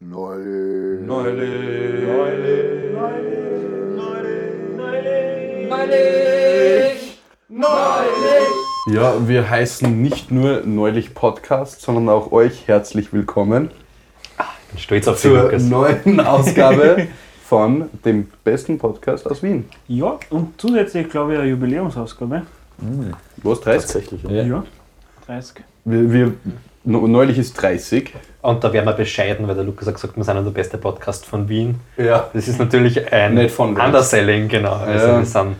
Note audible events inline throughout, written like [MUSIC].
Neulich. Neulich. Ja, wir heißen nicht nur Neulich Podcast, sondern auch euch herzlich willkommen bin stolz auf zur Lukas. neuen Ausgabe [LAUGHS] von dem besten Podcast aus Wien. Ja, und zusätzlich glaube ich eine Jubiläumsausgabe. Was, 30? Tatsächlich. Ja. Ja. 30. Wir, wir, neulich ist 30. Und da wären wir bescheiden, weil der Lukas hat gesagt, wir sind der beste Podcast von Wien. Ja. Das ist natürlich ein Nicht von Wien. Underselling, genau. Also Ja. wir sind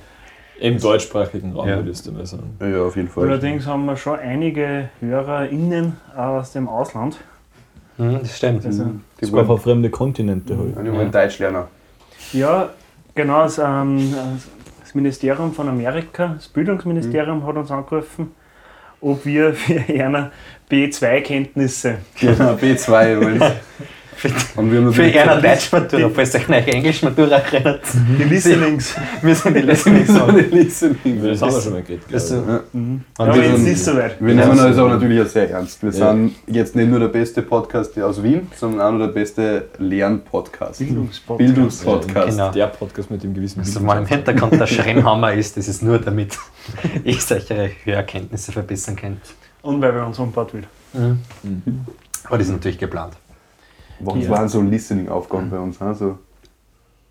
Im deutschsprachigen Raum Ja. würdest du mal sagen. Ja, auf jeden Fall. Allerdings haben wir schon einige HörerInnen aus dem Ausland. hm, das stimmt. Also, Die Sogar wollen, von fremde Kontinente halt. die wollen Deutsch lernen. ja, genau. Das, ähm, das Ministerium von Amerika, das Bildungsministerium, hat uns angerufen, ob wir [LAUGHS] für eine B2-Kenntnisse. Genau, B2 übrigens. [LAUGHS] Und wir haben Für natürlich einer Deutschmatura, falls ihr euch an Englischmatura erinnert. Die Listenings. Wir sind die Listenings. so eine Listening. Das haben wir schon mal geredet. Glaub Ja. Mhm. Aber wir jetzt sind- ist es soweit. Wir nehmen uns aber natürlich auch sehr ernst. Wir Ja. sind jetzt nicht nur der beste Podcast aus Wien, sondern auch noch der beste Lernpodcast. Bildungspodcast. Bildungspodcast. Genau. Der Podcast mit dem gewissen Also, wenn im Hintergrund der [LAUGHS] Schrennhammer ist, das ist nur damit [LAUGHS] ich solche Hörerkenntnisse verbessern kann. Und weil wir uns umbaut wird. Aber das ist natürlich geplant. Was Ja. waren so Listening-Aufgaben bei uns? Also,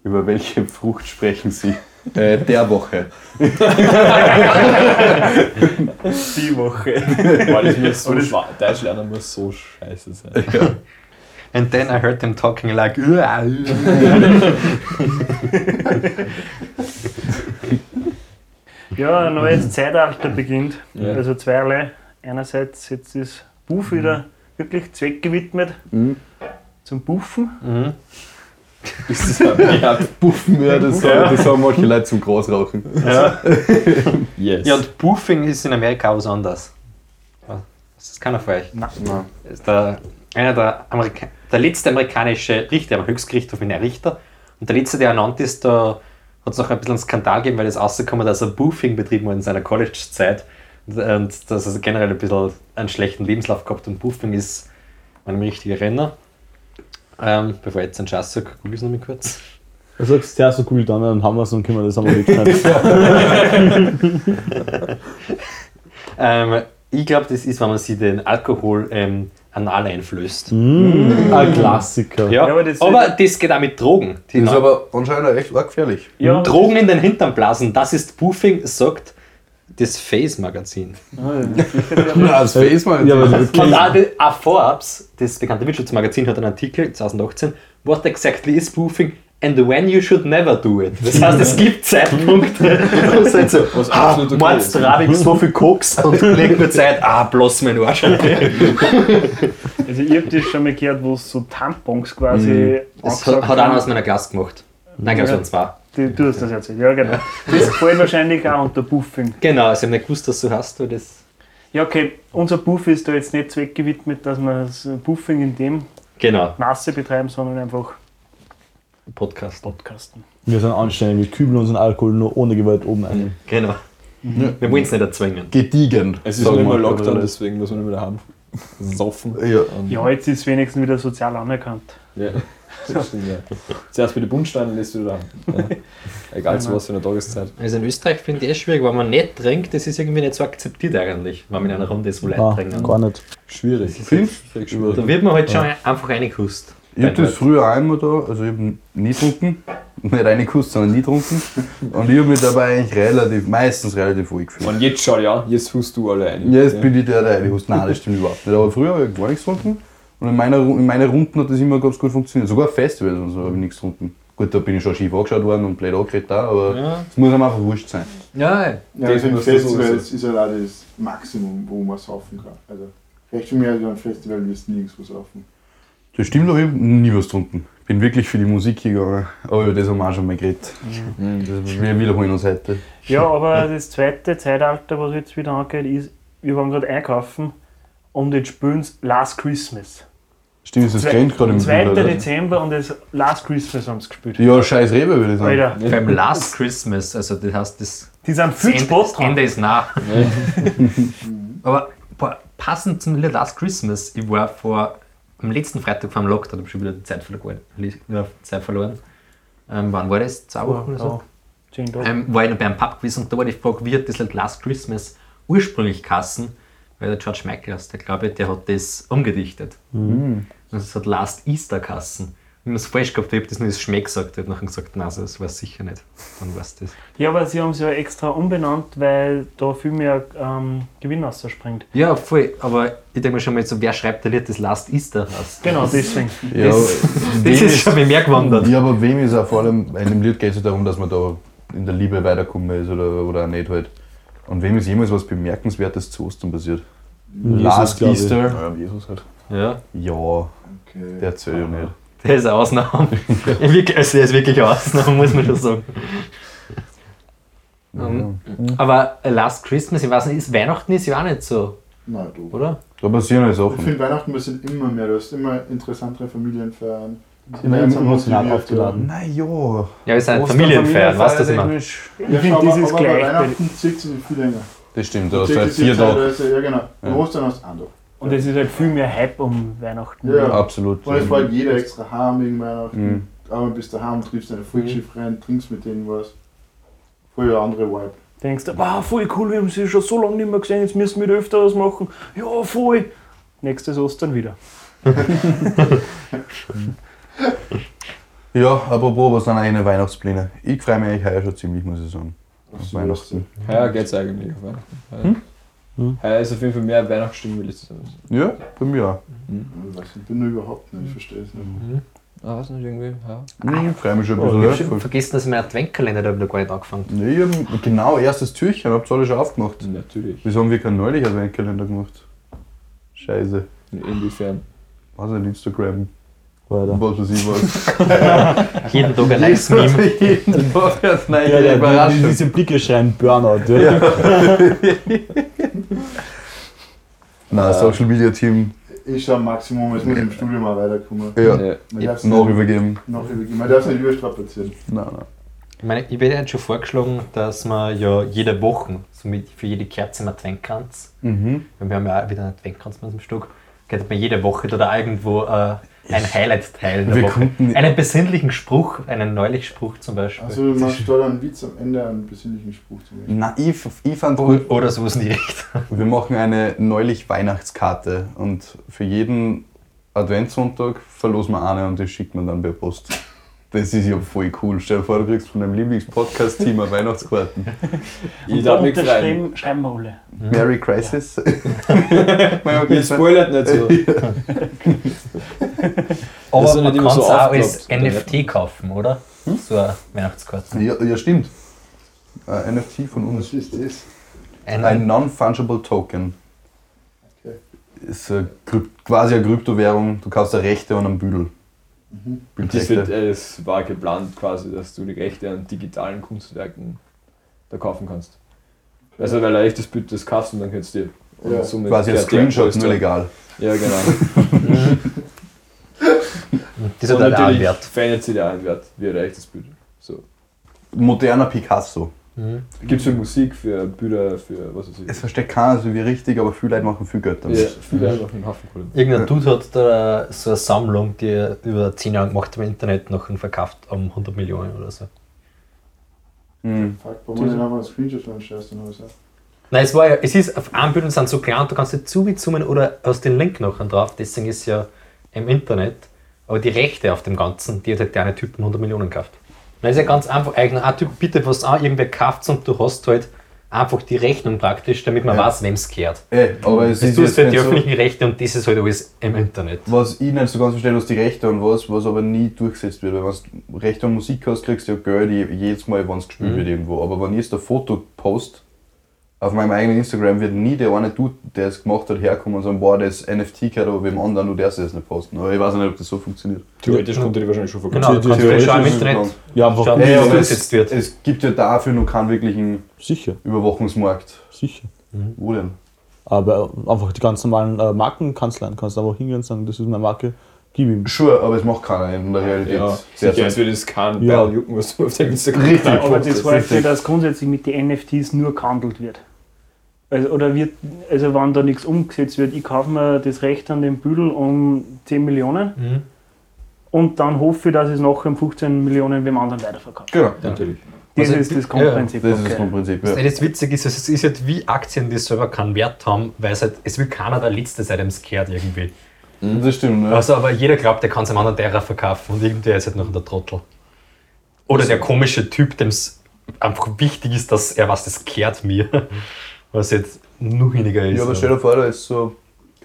über welche Frucht sprechen Sie? Äh, der Woche. Die Woche. Weil das muss so Deutsch lernen muss so scheiße sein. And then I heard them talking like. Ja, ein neues Zeitalter beginnt. Ja. Also zweierlei. Einerseits jetzt ist Buff wieder wirklich zweckgewidmet Mhm. Zum Buffen. mhm. Ist das [LAUGHS] ja, Buffen, ja, das, sagen- das sagen manche Leute zum Großrauchen. Ja. [LAUGHS] Yes. ja, und Boofing ist in Amerika was anderes. Das ist keiner von euch. Nein. Ja. Das ist der, einer der, Amerika der letzte amerikanische Richter, am Höchstgerichtshof in der Richter. Und der letzte, der ernannt ist, da hat es noch ein bisschen einen Skandal gegeben, weil es rausgekommen ist, dass er Boofing betrieben hat in seiner College-Zeit. Und, und dass er generell ein bisschen einen schlechten Lebenslauf gehabt und Boofing ist ein richtiger Renner. Ähm, bevor ich jetzt einen Scheiß sage, google es noch mal kurz. Du sagst zuerst so cool dann, dann haben wir es und können wir das einmal wegschneiden. [LAUGHS] Ähm, ich glaube, das ist, wenn man sich den Alkohol ähm, anal einflößt. mm, ein Klassiker. Ja, Ja, aber aber, das- das, geht auch mit Drogen. Die Das ist aber anscheinend echt arg gefährlich. Ja, Drogen in den Hintern blasen, das ist Boofing, sagt das Face-Magazin. Ja, das Face mal. Ja, Und auch, die, auch Forbes, das bekannte Wirtschaftsmagazin, hat einen Artikel 2018, What exactly is Boofing and when you should never do it. Das heißt, es gibt Zeitpunkte, wo es halt so, Was ah, absolut okay meinst du, ist. Rabi, so viel Koks und legt mir Zeit, ah, bloß mein Arsch. Also ich habe das schon mal gehört, wo es so Tampons quasi Das angesagt hat, hat einer aus meiner Klasse gemacht. Nein, ich glaube, es waren zwei. Die- Du hast das erzählt, ja genau. Das [LAUGHS] fällt wahrscheinlich auch unter Buffing. Genau, also ich habe nicht gewusst, dass du hast, weil das. Ja okay, unser Buff ist da jetzt nicht zweckgewidmet, dass wir das Buffing in dem Genau, Maße betreiben, sondern einfach Podcast. podcasten. Wir sind anständig, wir kübeln unseren Alkohol nur ohne Gewalt oben ein. Genau. Wir wollen es nicht erzwingen. Gediegen. Es ist sagen nicht wir mal Lockdown, deswegen muss man nicht mehr daheim saufen. Ja. Ja, jetzt ist es wenigstens wieder sozial anerkannt. ja. Das stimmt, ja. Zuerst bei den Bundsteinen lässt du da. Ja. Egal zu was für eine Tageszeit. Also in Österreich finde ich es schwierig, wenn man nicht trinkt, das ist irgendwie nicht so akzeptiert eigentlich, wenn man in einer Runde so Leute Ah, trinken. gar nicht. Schwierig. Völlig Da wird man halt schon einfach reingekust. Ich hab das früher auch immer da, also ich hab nie getrunken. Nicht reingekust, sondern nie getrunken. Und ich hab mich dabei eigentlich relativ, meistens relativ wohl gefühlt. Und jetzt schau ja, jetzt hust du alle ein. Jetzt bin ich der, der reinhust. Nein, das stimmt überhaupt nicht. Aber früher habe ich gar nichts getrunken. Und in meiner, in meinen Runden hat das immer ganz gut funktioniert. Sogar auf Festivals und so habe ich nichts getrunken. Gut, da bin ich schon schief angeschaut worden und blöd angeredet auch, aber es Ja. muss einem einfach wurscht sein. Ja, Ja, Das also ein muss das so Festival ist ja auch das Maximum, wo man saufen kann. Also, recht schon mehr als ein Festival wirst du nirgendwo saufen. Das stimmt doch, ich hab nie was getrunken. Ich bin wirklich für die Musik gegangen. Aber über das haben wir auch schon mal geredet. Das, wir wiederholen uns heute. Ja, aber das zweite Zeitalter, was jetzt wieder angeht, ist, wir waren gerade einkaufen und jetzt spielen sie Last Christmas. Stimmt, das kennt gerade im 2. Bild, oder? Dezember und das Last Christmas haben sie gespielt. Ja, scheiß Rebe, würde ich sagen. Alter, beim Last Christmas, also das heißt, das die sind viel Ende, Spaß das dran. Ende ist nah. [LAUGHS] Aber boah, passend zum Last Christmas, ich war vor am letzten Freitag vor dem Lockdown, habe ich schon wieder die Zeit verloren. Ja, Zeit verloren. Ähm, wann war das? Zwei Wochen oder so? Ja, zehn Tage. ähm, war ich noch bei einem Pub gewesen und da war die Frage, wie hat das Lied Last Christmas ursprünglich kassen? Weil der George Michael der glaube ich, der hat das umgedichtet. Und es hat Last Easter kassen. Wenn ich es falsch gehabt habe das nur das Schmeck gesagt, ich habe nachher gesagt, nein, das war sicher nicht. Dann war es das. Ja, aber sie haben es ja extra umbenannt, weil da viel mehr ähm, Gewinn rausspringt. Ja, voll, aber ich denke mir schon mal so, wer schreibt der Lied das Last Easter aus? Genau, deswegen. Ja, Das, [LAUGHS] wem das ist schon mehr gewandert. Ja, aber wem ist auch vor allem, in dem Lied geht es ja darum, dass man da in der Liebe weiterkommen ist oder, oder auch nicht halt. Und wem ist jemals was Bemerkenswertes zu Ostern passiert? Last glaub ich. Easter? Ja, Jesus halt. Ja, Ja, Okay. der zählt ja nicht. der ist eine Ausnahme. [LAUGHS] Ja, also der ist wirklich eine Ausnahme, muss man schon sagen. Mhm. Aber Last Christmas, ich weiß nicht, ist Weihnachten ist ja auch nicht so, Nein, du. oder? Da passieren Ich Sachen. finde Weihnachten passiert immer mehr. Du hast immer interessantere Familienfeiern. Immer emotional aufgeladen. Na ja. Ja, wir sind Ostern, Familienfeiern, weißt du, ich? Familientechnisch. Ja, Ich finde, das ist aber gleich. bei- Weihnachten zieht sich viel länger. Das stimmt, da hast du halt vier Tage. Ja, genau. Ja. Ostern hast du einen Tag. Und es ist halt viel mehr Hype um Weihnachten. Ja. Absolut. Und es fährt jeder extra heim wegen Weihnachten. Mhm. Aber bist daheim, triffst deine Volksskiffreien, trinkst mit denen was. Voll der andere Vibe. Denkst du, wow, voll cool, wir haben sie schon so lange nicht mehr gesehen, jetzt müssen wir öfter was machen. Ja, voll. Nächstes Ostern wieder. [LAUGHS] Ja, apropos, was sind eigene Weihnachtspläne? Ich freue mich eigentlich heuer schon ziemlich, muss ich sagen. Auf Weihnachten. Heuer geht's eigentlich auf Weihnachten. Heuer, Heuer ist auf jeden Fall mehr Weihnachtsstimmung wie letztes Jahr. Ja, bei mir auch. Ich nicht, ich bin nur überhaupt nicht, ich verstehe es nicht. Ah, was nicht irgendwie? Ja. Ich freue mich schon ein Ich bisschen. habe ja, schon voll. vergessen, dass ich meinen Adventkalender da wieder gar nicht angefangen Nee, ich hab genau, erstes Türchen, hab's alle schon aufgemacht. Natürlich. Wieso haben wir keinen neulich Adventkalender gemacht? Scheiße. Inwiefern? Was ein Instagram, Weiter. was weiß ich was. [LAUGHS] Jeden Tag ein neues Meme. Jeden Tag eine neue Ja, der, die, Überraschung. diese Blicke schreien Burnout. Ja. [LAUGHS] [LAUGHS] Nein, Social Media Team, Ich schaue Maximum, es muss im Studium mal weiterkommen. ja, Ja. Man darf noch nicht, übergeben. noch übergeben. Man darf es nicht überstrapazieren. Nein, nein. Ich meine, ich werde jetzt schon vorgeschlagen, dass man ja jede Woche, so mit, für jede Kerze im Adventkranz, Mhm. weil wir haben ja auch wieder einen Adventkranz bei uns im Stock, könnte man jede Woche da irgendwo äh, ein Highlight teilen. Wir Woche. konnten- Einen besinnlichen Spruch, einen neulich Spruch zum Beispiel. Also du machst da dann einen Witz am Ende, einen besinnlichen Spruch zum Beispiel. Nein, ich, ich fand gut, oder, oder sowas in die Richtung. wir machen eine neulich Weihnachtskarte und für jeden Adventssonntag verlosen wir eine und das schickt man dann per Post. Das ist ja voll cool. Stell dir vor, du kriegst von deinem Lieblingspodcast-Team eine Weihnachtskarten. [LAUGHS] Ich darf mich freuen. schreiben wir alle. Merry Crisis. Jetzt spoilert nicht so. [LAUGHS] [LAUGHS] Aber ja man kann es so auch als NFT kaufen, oder? So eine Weihnachtskarte. ja, ja, stimmt. Ein NFT von uns. Was ist das? Ein, Ein Non-Fungible Token. Okay. Ist eine quasi eine Kryptowährung. Du kaufst eine Rechte an einem Büdel. Mhm. Das wird, Bildrechte. äh, es war geplant quasi, dass du die Rechte an digitalen Kunstwerken da kaufen kannst. Also weil ein echtes Bild das kaufst und dann kannst du dir Ja, somit Quasi ein Screenshot, nur legal. Ja, genau. [LAUGHS] [LAUGHS] das hat einen Wert. verändert sich der einen Wert wie ein echtes Bild. So. Moderner Picasso. Mhm. Gibt es für Musik, für Bilder, für was weiß Es ich. versteht keiner so wie richtig, aber viele Leute machen viel Geld damit. Ja, viele einfach einen Haufen Kohle. Irgendein Dude hat da so eine Sammlung, die er über 10 Jahre gemacht hat im Internet, noch verkauft um 100 Millionen oder so. Mhm. Fuck, warum nicht einfach einen Screenshot von stellst dann alles Nein, es war ja, es ist auf einem Bild und sind so klein, und du kannst nicht zoomen oder aus den Link nachher drauf, deswegen ist ja im Internet. Aber die Rechte auf dem Ganzen, die hat halt der eine Typen 100 Millionen gekauft. Das ist ja ganz einfach, eigentlich ein Typ bitte was an, irgendwer kauft und du hast halt einfach die Rechnung praktisch, damit man Ja. weiß, wem es gehört. Ey, aber es Das ist jetzt halt die nicht so, öffentlichen Rechte und das ist halt alles im Internet. was ich nicht so ganz verstehe, was die Rechte und was, was aber nie durchgesetzt wird. Weil wenn du Rechte an Musik hast, kriegst du ja Geld je- jedes Mal, wenn es gespielt Mhm. wird irgendwo. Aber wenn ich jetzt ein Foto post, auf meinem eigenen Instagram wird nie der eine Dude, der es gemacht hat, herkommen und sagen, boah, das NFT gehört aber wem anderen, du darfst das nicht posten. Aber ich weiß nicht, ob das so funktioniert. Theoretisch konnte die wahrscheinlich schon verkaufen. Genau, du kannst Theoretisch schon Internet geplant. Ja, einfach. schauen, wie aber es, wird. es gibt ja dafür noch keinen wirklichen Sicher, Überwachungsmarkt. sicher. Wo denn? Aber einfach die ganz normalen äh, Markenkanzleien kannst du einfach hingehen und sagen, das ist meine Marke, gib ihm. Sure, aber es macht keiner in der Realität. Ja, sicher, als würde es keinen Ja. Jucken, was du auf der Instagram Richtig. Aber das heißt ja, dass grundsätzlich mit den NFTs nur gehandelt wird. Also, oder wird, also wenn da nichts umgesetzt wird, ich kaufe mir das Recht an den Büdel um 10 Millionen Mhm. und dann hoffe ich, dass ich es nachher um 15 Millionen wem anderen weiterverkaufe. Genau. Natürlich. Das Also, ist das ja, Grundprinzip. Das ist das okay. Grundprinzip. Das, Ja. das Witzige ist, es ist halt wie Aktien, die selber keinen Wert haben, weil es, halt, es will keiner der Letzte sein, dem es kehrt irgendwie. Das stimmt. Ja. Also, aber jeder glaubt, der kann es einem anderen teurer verkaufen und irgendwer ist halt noch der Trottel. Oder der komische Typ, dem es einfach wichtig ist, dass er was, das kehrt mir. Was jetzt noch weniger ist. Ja, aber stell dir vor, da ist so,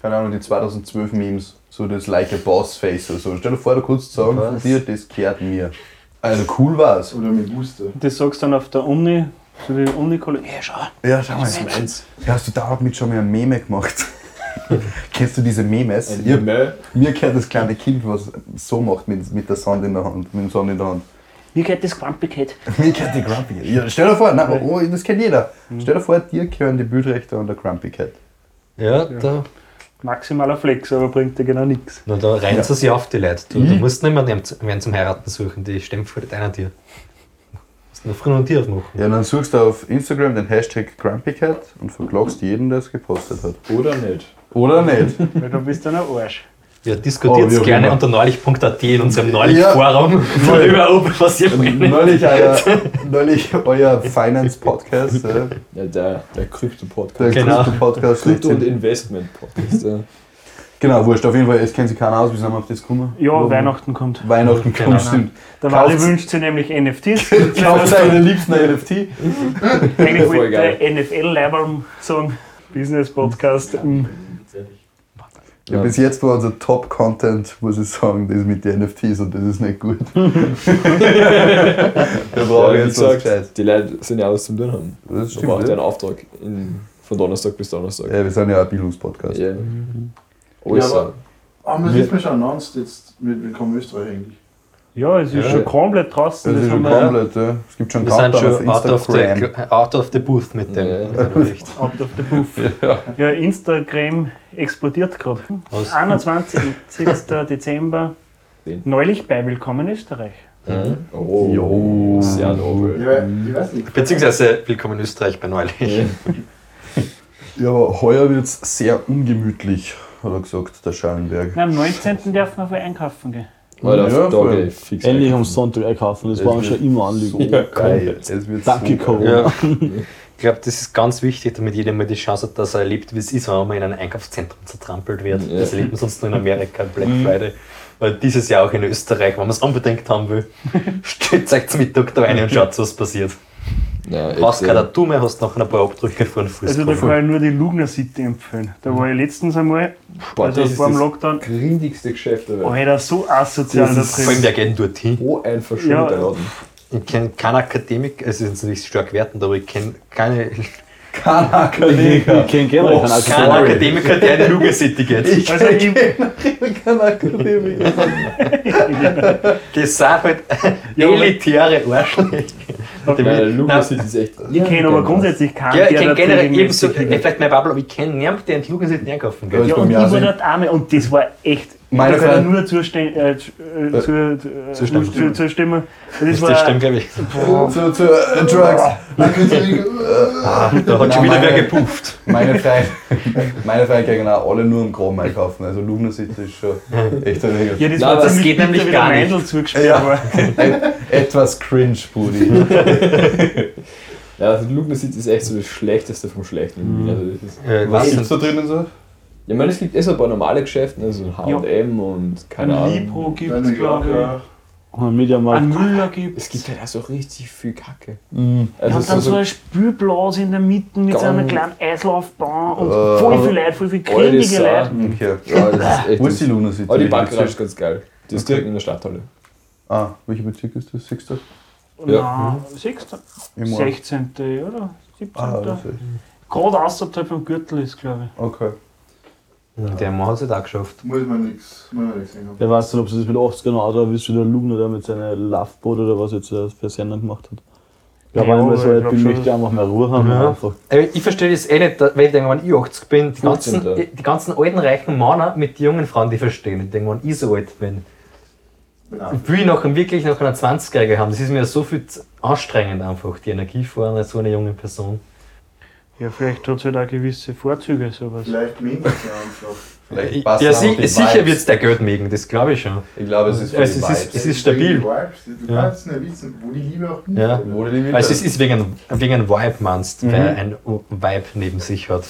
keine Ahnung, die 2012 Memes, so das Like a Boss Face oder so. Stell dir vor, du kannst sagen von dir, das kehrt mir. Also cool war's. Oder mit Guste. Das sagst du dann auf der Uni, zu den Uni-Kollegen. Ja, schau. Ja, schau mal. Meins. Ja, hast du damit schon mal ein Meme gemacht? [LAUGHS] Kennst du diese Memes? Ein Ich, Meme. mir gehört das kleine Kind, was so macht mit, mit der Sand in der Hand, mit dem Sand in der Hand. Wie geht das Quantpaket? [LAUGHS] Mir gehört die Grumpy Cat. Ja, stell dir vor, nein, oh, das kennt jeder. Stell dir vor, dir gehören die Bildrechte an der Grumpy Cat. Ja, da, Maximaler Flex, aber bringt dir genau nichts. na, da reihen sie sich auf, die Leute. Du, du Ich? musst nicht mehr wen zum- Heiraten suchen, die stehen vor einer dir. Du musst nur früh und dir aufmachen. Ja, dann suchst du auf Instagram den Hashtag GrumpyCat und verklagst jeden, der es gepostet hat. Oder nicht. Oder nicht? Weil du bist dann ein Arsch. Ja, diskutiert Oh, gerne unter neulich.at in unserem Ja. Neulich-Forum darüber, ob was ihr neulich, euer, [LAUGHS] neulich euer Finance-Podcast, Ja, der, der Krypto-Podcast. der Genau. größte Podcast. Krypto- und. Investment-Podcast. Ja. Genau, wurscht, auf jeden Fall, es kennt sich keiner aus, wie sind wir auf das gekommen? Ja, Warum? Weihnachten kommt. Weihnachten Genau. kommt, stimmt. Der Kauft's. wünscht sich nämlich NFTs. [LAUGHS] Kauft seine liebsten NFT. Eigentlich wollte der NFL-Leiberl sagen, Business-Podcast. mm. Ja, bis jetzt war unser Top-Content, muss ich sagen, das mit den NFTs und das ist nicht gut. Wir brauchen [LAUGHS] Ja, jetzt was Gescheites. gesagt, die Leute sind ja alles zum tun haben. Das stimmt. einen Ja. Auftrag in, von Donnerstag bis Donnerstag. ja, wir sind ja ein Bildungspodcast. Ja. Ja, Alles aber- so. Aber man sieht mir schon announced jetzt mit Willkommen Österreich eigentlich. Ja, es ist Ja. schon komplett draußen. Das ist schon komplett, ja. Es gibt schon auf schon out of, the, Instagram. out of the booth mit dem. Ja. Bericht. [LAUGHS] out of the booth. [LAUGHS] Ja, Instagram explodiert gerade. Was? 21. [LAUGHS] Dezember. Neulich bei Willkommen Österreich. Mhm. Oh, Jo. sehr nobel. Ja. Beziehungsweise Willkommen Österreich bei Neulich. Ja. Ja, aber heuer wird es sehr ungemütlich, hat er gesagt, der Schallenberg. Am 19. dürfen wir einkaufen gehen. Weil auf Ja, ich fix Endlich am Sonntag einkaufen, das Das war schon immer Anliegen. [LAUGHS] Ja, Geil. Es Danke, Corona. Ja. Ich glaube, das ist ganz wichtig, damit jeder mal die Chance hat, dass er erlebt, wie es ist, wenn man in einem Einkaufszentrum zertrampelt wird. Ja. Das erlebt man sonst nur in Amerika, [LAUGHS] Black Friday. Weil dieses Jahr auch in Österreich, wenn man es unbedingt haben will, [LAUGHS] stellt euch zum Mittag da rein und schaut, was passiert. Ja, Brauchst ja. keine Tattoo mehr, hast noch ein paar Abdrücke vor den Fuß. Also da kann ich nur die Lugner City empfehlen. Da war ich letztens einmal, Boah, also das ist vor dem das Lockdown, grindigste Geschäft der Welt. Alter, so asozial Das da ist Vor allem, drin. wer geht denn dorthin? So ein verschuldeter Ja. Laden. Ich kenne keinen Akademik, es ist jetzt nicht stark wertend, aber ich kenne keine, Kein Akademiker. Ich kenne generell keinen keinen Akademiker. Akademiker, der in die Luga City geht. Ich Also ich, kein Akademiker. Das [LAUGHS] sind halt [LAUGHS] elitäre Arschlöcher. Weil ist echt. ich kenne aber grundsätzlich keinen, Ja, ich der kenne generell ebenso, vielleicht mein Bubble, aber ich kenne niemanden, der in die Luga City einkaufen Ja, geht. Ja, und ich war dort einmal und das war echt. Meine da kann ich Freund- nur zustimmen. Äh, zu, äh, zu, äh, Zustimmen. zu, zustimmen. Das Das war, stimmt, glaube ich. [LAUGHS] Zu, zu äh, Drugs. Ah, [LAUGHS] da hat schon wieder wer gepufft. Meine Freunde, meine [LAUGHS] Freunde gehen auch alle nur im Graben einkaufen. Also Lugner City ist schon echt eine Regel. ja, das Nein, war das geht nämlich gar nicht. Zugespielt Ja. Ein, etwas cringe, Budi. Ja, also Luca City ist echt so das Schlechteste vom Schlechten. Wien. Also das ist, Äh, Was sind da drinnen so? Ich meine, es gibt eh so ein paar normale Geschäfte, also HM und keine Ein Ahnung. Libro gibt Dann es, glaube ja, Ein ich. Mediamarkt. Ein Müller gibt Es gibt halt auch so richtig viel Kacke. Mhm. Ja, Also und dann so, so eine Spülblase in der Mitte mit so einer kleinen Eislaufbahn und Äh, voll viel Leute, voll viel Sau. Leute. Okay. ja, das ist echt. Wo ist die Lugner City? Aber die Welcher Backgarage ist ganz geil. Die ist direkt in der Stadthalle. Ah, welcher Bezirk ist das? Sechster? Ja. 16. Im Ort. 16. oder? 17. Ah, Gerade außerhalb vom Gürtel ist, glaube ich. Okay. Der Mann hat es halt auch geschafft. muss man nichts sehen. Wer weiß nicht, ob sie das mit 80 er Auto erwischt, wie der Lugner da mit seinem Loveboot oder was jetzt äh, für Sender gemacht hat. Ich glaube, Ja, einmal so, ich ich möchte einfach mehr Ruhe haben. Ja. Einfach. Ich verstehe das eh nicht, weil ich denke, wenn ich 80 bin, die ganzen, 15.. die, die ganzen alten reichen Männer mit den jungen Frauen, die verstehen. Ich denke, wenn ich so alt bin, will ich noch, wirklich noch einer 20-Jährige haben. Das ist mir so viel anstrengend einfach, die Energie vor einer so einer jungen Person. Ja, vielleicht hat es halt auch gewisse Vorzüge, sowas. Vielleicht es ja einfach. Vielleicht passt Ja, auch si die sicher Vibes. wird es der Geld mögen, das glaube ich schon. Ich glaube, es ist für Es ist- es ist stabil. Du Ja. kannst nicht wissen, wo die Liebe auch Ja. hinfällt. Wo die Liebe Also es ist. wegen, einem- wegen einem Vibe meinst, wer ein Vibe neben sich hat.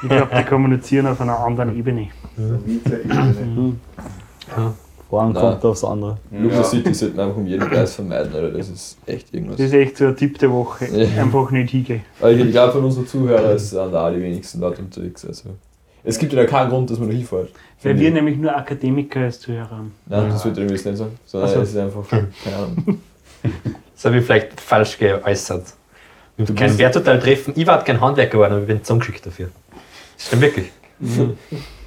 Ich glaube, die kommunizieren auf einer anderen Ebene. Meta-Ebene. Voran Nein. kommt aufs andere. Lunar City sollten einfach um jeden Preis vermeiden, oder? Das ist echt irgendwas. Das ist echt so ein Tipp der Woche. Ja. Einfach nicht hingehen. Aber ich, glaube, von unseren Zuhörern sind da auch die wenigsten Leute unterwegs. Also. Es gibt ja keinen Grund, dass man da hinfährt. Weil wir ich. nämlich nur Akademiker als Zuhörer haben. Nein, das würde ich jetzt nicht sagen. Sondern Ach so. es ist einfach, keine [LAUGHS] Ahnung. Das habe ich vielleicht falsch geäußert. Ich Du habe kein Werturteil treffen. Ich war kein Handwerker geworden, aber ich bin zusammengeschickt dafür. Das stimmt wirklich.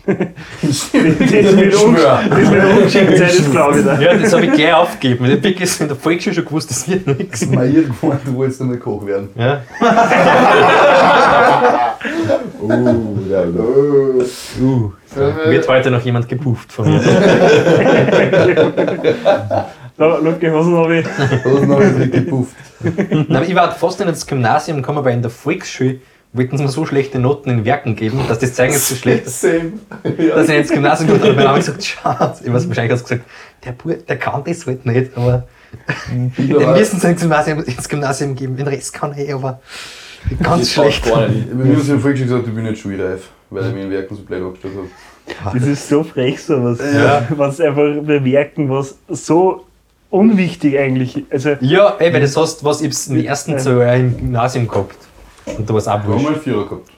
Das mit, um, das mit ungeschickt sein, das glaube ich da. Ja, das habe ich gleich aufgegeben. Ich habe in der Volksschule schon gewusst, das wird nichts. Mal irgendwann, du wolltest damit Koch werden. Ja. Uh, [LAUGHS] ja, ja. Oh. Uh, wird heute noch jemand gepufft von mir. [LAUGHS] Luke, Hosen habe ich. Hast noch nicht gepufft. [LAUGHS] Nein, ich war fast nicht ins Gymnasium gekommen, aber in der Volksschule wollten sie mir so schlechte Noten in Werken geben, dass das Zeugnis [LAUGHS] so schlecht ist, Same. dass ich ins Gymnasium gekommen bin. Meine Mama hat gesagt, schade. Ich weiß wahrscheinlich hast gesagt, der, Bub, der kann das halt nicht, aber [LAUGHS] den müssen sie ins Gymnasium, ins Gymnasium geben. Den Rest kann ich, aber ganz Das schlecht. Gar nicht. Bei mir haben sie im Volksschule gesagt, ich bin nicht schulreif, weil ich mich in Werken so blöd angestellt habe. Das ist so frech, sowas. Ja. Was einfach bemerken, was so unwichtig eigentlich. Also, Ja, ey, weil das hast, was ich im ersten Jahr im Gymnasium gehabt. Und da war es auch Ich habe wurscht. mal Vierer gehabt.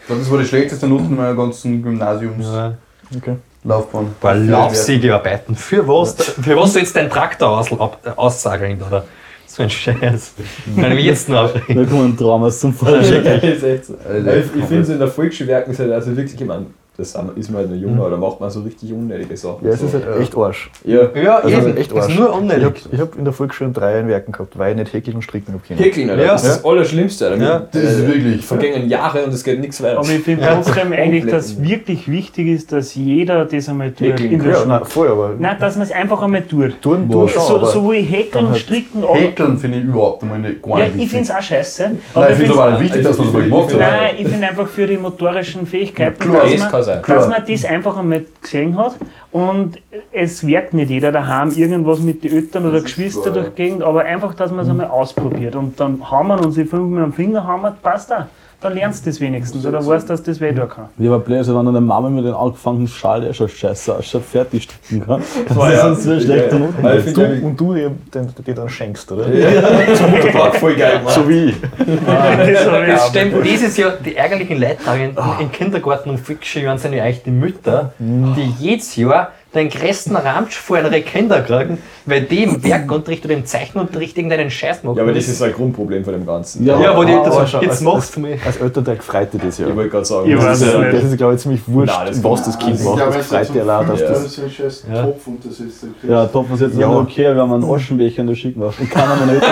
Ich glaube, das war die schlechteste Noten meiner ganzen Gymnasiumslaufbahn. Ja. Ein paar Laufsiegearbeiten. Für was? Für was du deinen Traktor aus, ab, aussageln, oder? So ein Scheiß. Kann ich jetzt noch aufregen. Da kommen Dramas zum Vorschein. Ich, finde es in der Volksschule werken ist halt also wirklich, ich meine, das ist man halt noch jung, aber da macht man so richtig unnötige Sachen. Ja, es so. ist halt echt Arsch. Ja, Ja, Also eben. echt das ist Arsch. nur Ich unnötig. habe ich hab in der Volksschule drei in Werken gehabt, weil ich nicht häkeln und stricken habe können. Häkeln, Alter. Ja. Das ist das Allerschlimmste. Ja. Das ist wirklich. Vergängen Jahre und es geht nichts weiter. aber ich finde Ja. trotzdem eigentlich, dass wirklich wichtig ist, dass jeder das einmal tut. Häkeln In der Ja, Schule. nein, voll, aber Nein, dass man es einfach einmal tut. tun, tun So, aber so wie Häkeln, halt Stricken, aber, Häkeln finde ich überhaupt einmal nicht gar Ja, nicht ich finde es auch scheiße. Nein, ich finde es aber auch wichtig, dass man das mal gemacht hat. Nein, ich finde einfach für die motorischen Fähigkeiten, Ja, klar, dass, sein. dass Klar. man das einfach einmal gesehen hat. Und es wirkt nicht jeder daheim irgendwas mit den Eltern oder Geschwistern durch die Gegend, aber einfach, dass man es einmal ausprobiert. Und dann hammern und sie fünf mit dem Finger hammert, passt auch. Dann lernst du das wenigstens oder weißt, dass das weh tun kann. Ich war blöd, wenn deine Mama mit den angefangenen Schal, der schon scheiße ausschaut, fertig stricken kann. Das ist ja. sonst so eine schlechte Ja. Weil ich du, und du dir dann schenkst, oder? [LAUGHS] zum Muttertag voll geil, Mann. So wie ich. Das ich- Es stimmt, dieses Jahr die ärgerlichen Leidtragenden im Kindergarten und Volksschuljahren sind ja eigentlich die Mütter, die jedes Jahr den größten Ramsch vor ihre Kinder kriegen, weil die im Werkunterricht oder im Zeichenunterricht irgendeinen Scheiß machen. Ja, aber das ist ein Grundproblem von dem Ganzen. Ja, ja, wo die Eltern sagen, jetzt als- machst du mich. Als Elternteil freut dir das ja. Ich wollte gerade sagen, Ich das weiß ist. Das ist, glaube ich, ziemlich wurscht, Nein, das was kann- das Kind Ich macht. glaube, Das es freut ist dir allein, dass Ja. das. Das ist ein scheiß Ja. Topf und das ist Ja, top, was jetzt Ja. noch okay, wenn man einen Aschenbecher in der schicken darf. Ich kann aber nicht.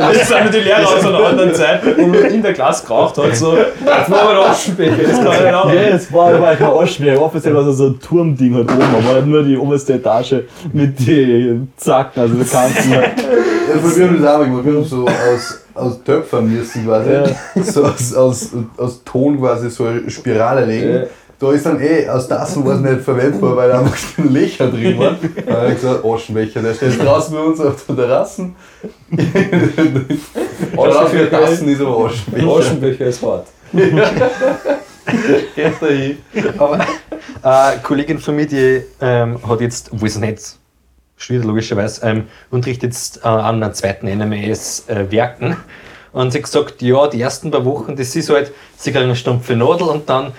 Das sind die Lehrer aus einer anderen Zeit, wo man in der Klasse geraucht hat, so, jetzt machen wir einen Aschenbecher, das kann ich auch. Ja, es war aber kein Aschenbecher. Offiziell war es so ein Turmding halt oben, aber halt nur die oberste Etage mit den Zacken, also die Kanten. Halt. Ja, wir haben das auch gemacht. Wir haben so aus, aus Töpfern müssen quasi, so aus, aus, aus Ton quasi so eine Spirale legen. Ja. Da ist dann eh aus Tassen war es nicht verwendbar, weil da einfach Löcher drin waren. Da habe ich gesagt, Aschenbecher, der steht draußen bei uns auf der Terrasse. Eine Tassen, ist aber Aschenbecher. Aschenbecher ist hart. [LAUGHS] [LAUGHS] Aber äh, eine Kollegin von mir, die ähm, hat jetzt, obwohl sie nicht studiert, logischerweise, ähm, unterrichtet jetzt äh, an einer zweiten NMS äh. Und sie hat gesagt, ja, die ersten paar Wochen, das ist halt, sie kriegen eine stumpfe Nadel und dann,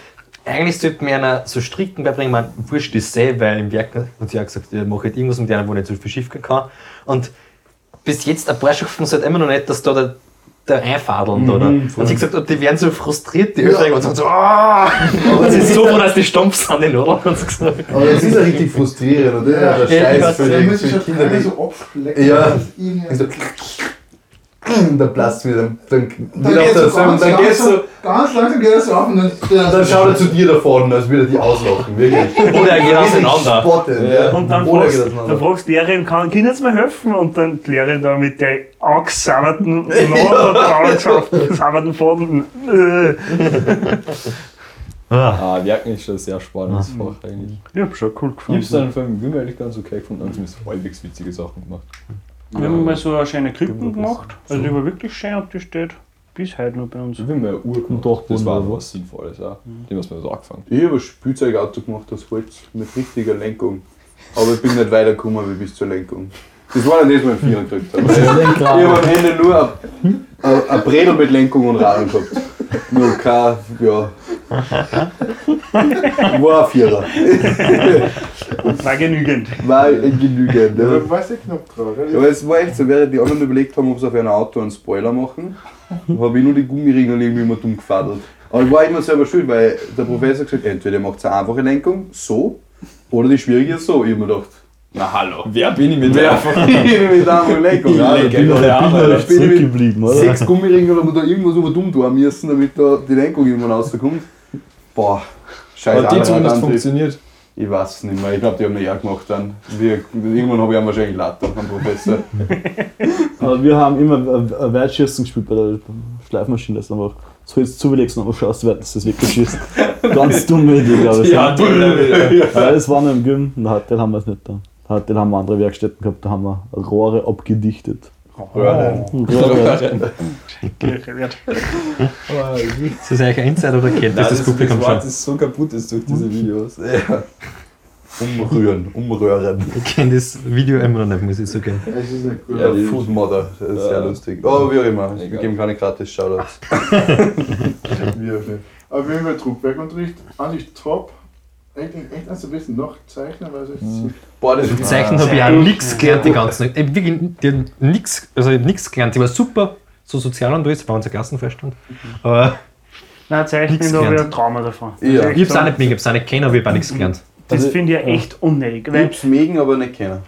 eigentlich sollte man einer so stricken beibringen, man wurscht das eh, weil im Werk, und sie hat gesagt, ich mache halt irgendwas mit einer, wo nicht so viel schief gehen kann. Und bis jetzt, ein paar schaffen es halt immer noch nicht, dass da der, der einfadeln, oder? Und sie gesagt, und die werden so frustriert, die Österreicher, und sagen so, ah! Und sie ist so froh, dass die stumpf sind, gesagt. Aber das ist ja richtig frustrierend, oder? Ja, der ja, Scheiß für Da die, Kinder. Die, so abschlecken. Ja. [CLEARS THROAT] so, dann platzt wieder. Dann, dann, Dann der so ganz dann gehst langsam, du. ganz langsam geht er so auf und dann, Dann schaut er zu dir da vorne, als würde er die auslachen, wirklich. [LAUGHS] Oder er geht auseinander. Spotten, ja. Und dann Oder fragst, geht dann fragst die Lehrerin, kann, können Sie mir helfen? Und dann die Lehrerin da mit der angesauerten [LAUGHS] angesauerten Faden. [LAUGHS] Äh. Ah, Werken ist schon ein sehr spannendes Fach eigentlich. Ich hab schon cool Ich hab's gefunden. dann von Wim eigentlich ganz okay gefunden, haben zumindest halbwegs witzige Sachen gemacht. Wir haben mal so eine schöne Krippen gemacht. Also die war wirklich schön und die steht bis heute noch bei uns. Ich bin mal Uhr gemacht. Dachboden Das war oder was Sinnvolles auch. Die haben wir so angefangen. Ich habe ein Spielzeugauto gemacht aus Holz mit richtiger Lenkung. Aber ich bin nicht weitergekommen wie bis zur Lenkung. Das war dann das, was ich Vierer gekriegt habe. [LAUGHS] Ich, habe am Ende nur ein, ein, ein Bredel mit Lenkung und Radeln gehabt. Nur kein, ja. War ein Vierer. War genügend. War genügend. Ja, du weißt ja knapp drauf. Ja, aber es war echt so, während die anderen überlegt haben, ob sie auf ein Auto einen Spoiler machen, habe ich nur die Gummiringel irgendwie immer dumm gefadelt. Aber ich war immer selber schuld, weil der Professor gesagt hat, entweder ihr macht eine einfache Lenkung, so, oder die schwierige so. Ich habe mir gedacht, na hallo. Wer bin ich mit Wer von ihnen mit Lenkung? Ja, Ja, ich bin bin noch Arbeit. zurückgeblieben, oder? Sechs Gummiringel und da irgendwas über dumm tun müssen, damit da die Lenkung irgendwann rauskommt. Boah, scheiße. Hat die zumindest funktioniert? Ich weiß es nicht mehr. Ich glaube, die haben eine Jahr gemacht dann. Wir, irgendwann habe ich ihn wahrscheinlich latte vom Professor. [LAUGHS] Aber wir haben immer Weitschießen gespielt bei der Schleifmaschine. Das ist einfach so jetzt zulegst und schaust, wer das das weggeschießt. Ganz dumme Idee, glaube ich. Ja, toll. Ja, das war noch im Gym, der Hartl haben wir es nicht da. Hartl haben wir andere Werkstätten gehabt, da haben wir Rohre abgedichtet. Röhren. Rohre. Ist das eigentlich ein Insider oder kennt das das Publikum das schon? Wort ist so kaputt ist durch diese Videos. Ja. Umrühren, umrühren. Ich kenne das Video immer noch nicht, muss ich sagen. Es ist nicht gut. Ja, Food Modder, das ist sehr Ja. lustig. Oh, wie auch immer. Wir geben keine gratis Shoutouts. [LAUGHS] Wie auch nicht. Auf jeden Fall Druckwerkunterricht, sich top. Echt, echt ein bisschen noch zeichnen, weil es ist Mhm. Boah, das ist Zeichnen habe ich auch nichts gelernt die ganze Zeit. Ich hab wirklich nix, also ich nichts gelernt. Ich war super, so sozial und alles, war unser Klassenvorstand. Aber Nein, Zeichnen, habe ich ein Trauma davon. Ja. Ich hab's so- auch nicht mehr, ich hab's auch nicht kennen, aber ich hab auch nichts gelernt. Das Also- finde ich echt unnötig. Ich Weil hab's mögen, aber nicht kennen.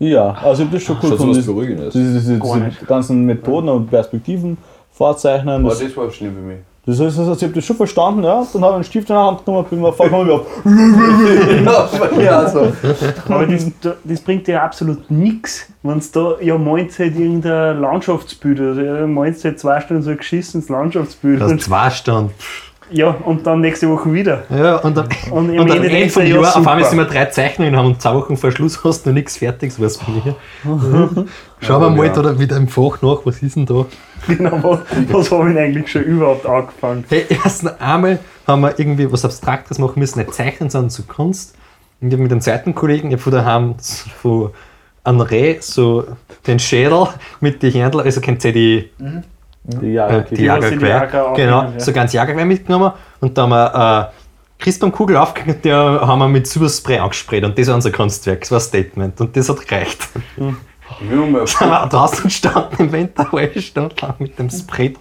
Ja, also ich hab das schon cool gefunden. Diese, diese, diese, diese ganzen Methoden und Perspektiven vorzeichnen. Boah, Das, das war schlimm für mich. Das heißt, also, ich habe das schon verstanden, ja. Dann habe ich einen Stift in der Hand genommen, bin mir vollkommen auf. [LAUGHS] ja, so. Aber das, das bringt dir absolut nichts, wenn du da, ja, meinst halt irgendein Landschaftsbild, also ja, meinst halt zwei Stunden so ein geschissenes Landschaftsbild. Das Und, zwei Stunden. Ja, und dann nächste Woche wieder. Ja, und dann, [LAUGHS] Und am und am Ende Ende vom ja, Jahr auf einmal sind wir drei Zeichnungen haben und zwei Wochen vor Schluss hast du noch nichts fertig, was von mir. [LAUGHS] Schauen wir mal ja. da wieder im Fach nach, was ist denn da? Genau, was, was habe ich denn eigentlich schon überhaupt angefangen? Hey, erst einmal haben wir irgendwie was Abstraktes machen müssen, nicht zeichnen, sondern zu Kunst. Und ich hab mit einem zweiten Kollegen, ich hab von daheim von einem Reh so den Schädel mit den Händlern, also kennt ihr die, Die Jahre. äh, die Jagerquer, Jager genau, ja. so ganz Jagerquer mitgenommen und da haben wir äh, Christbaumkugel aufgehängt, die haben wir mit Superspray angesprayt und das war unser Kunstwerk, das war ein Statement und das hat gereicht. Wir haben mal Dann haben wir draußen gestanden im Winter, eine halbe Stunde lang mit dem Spray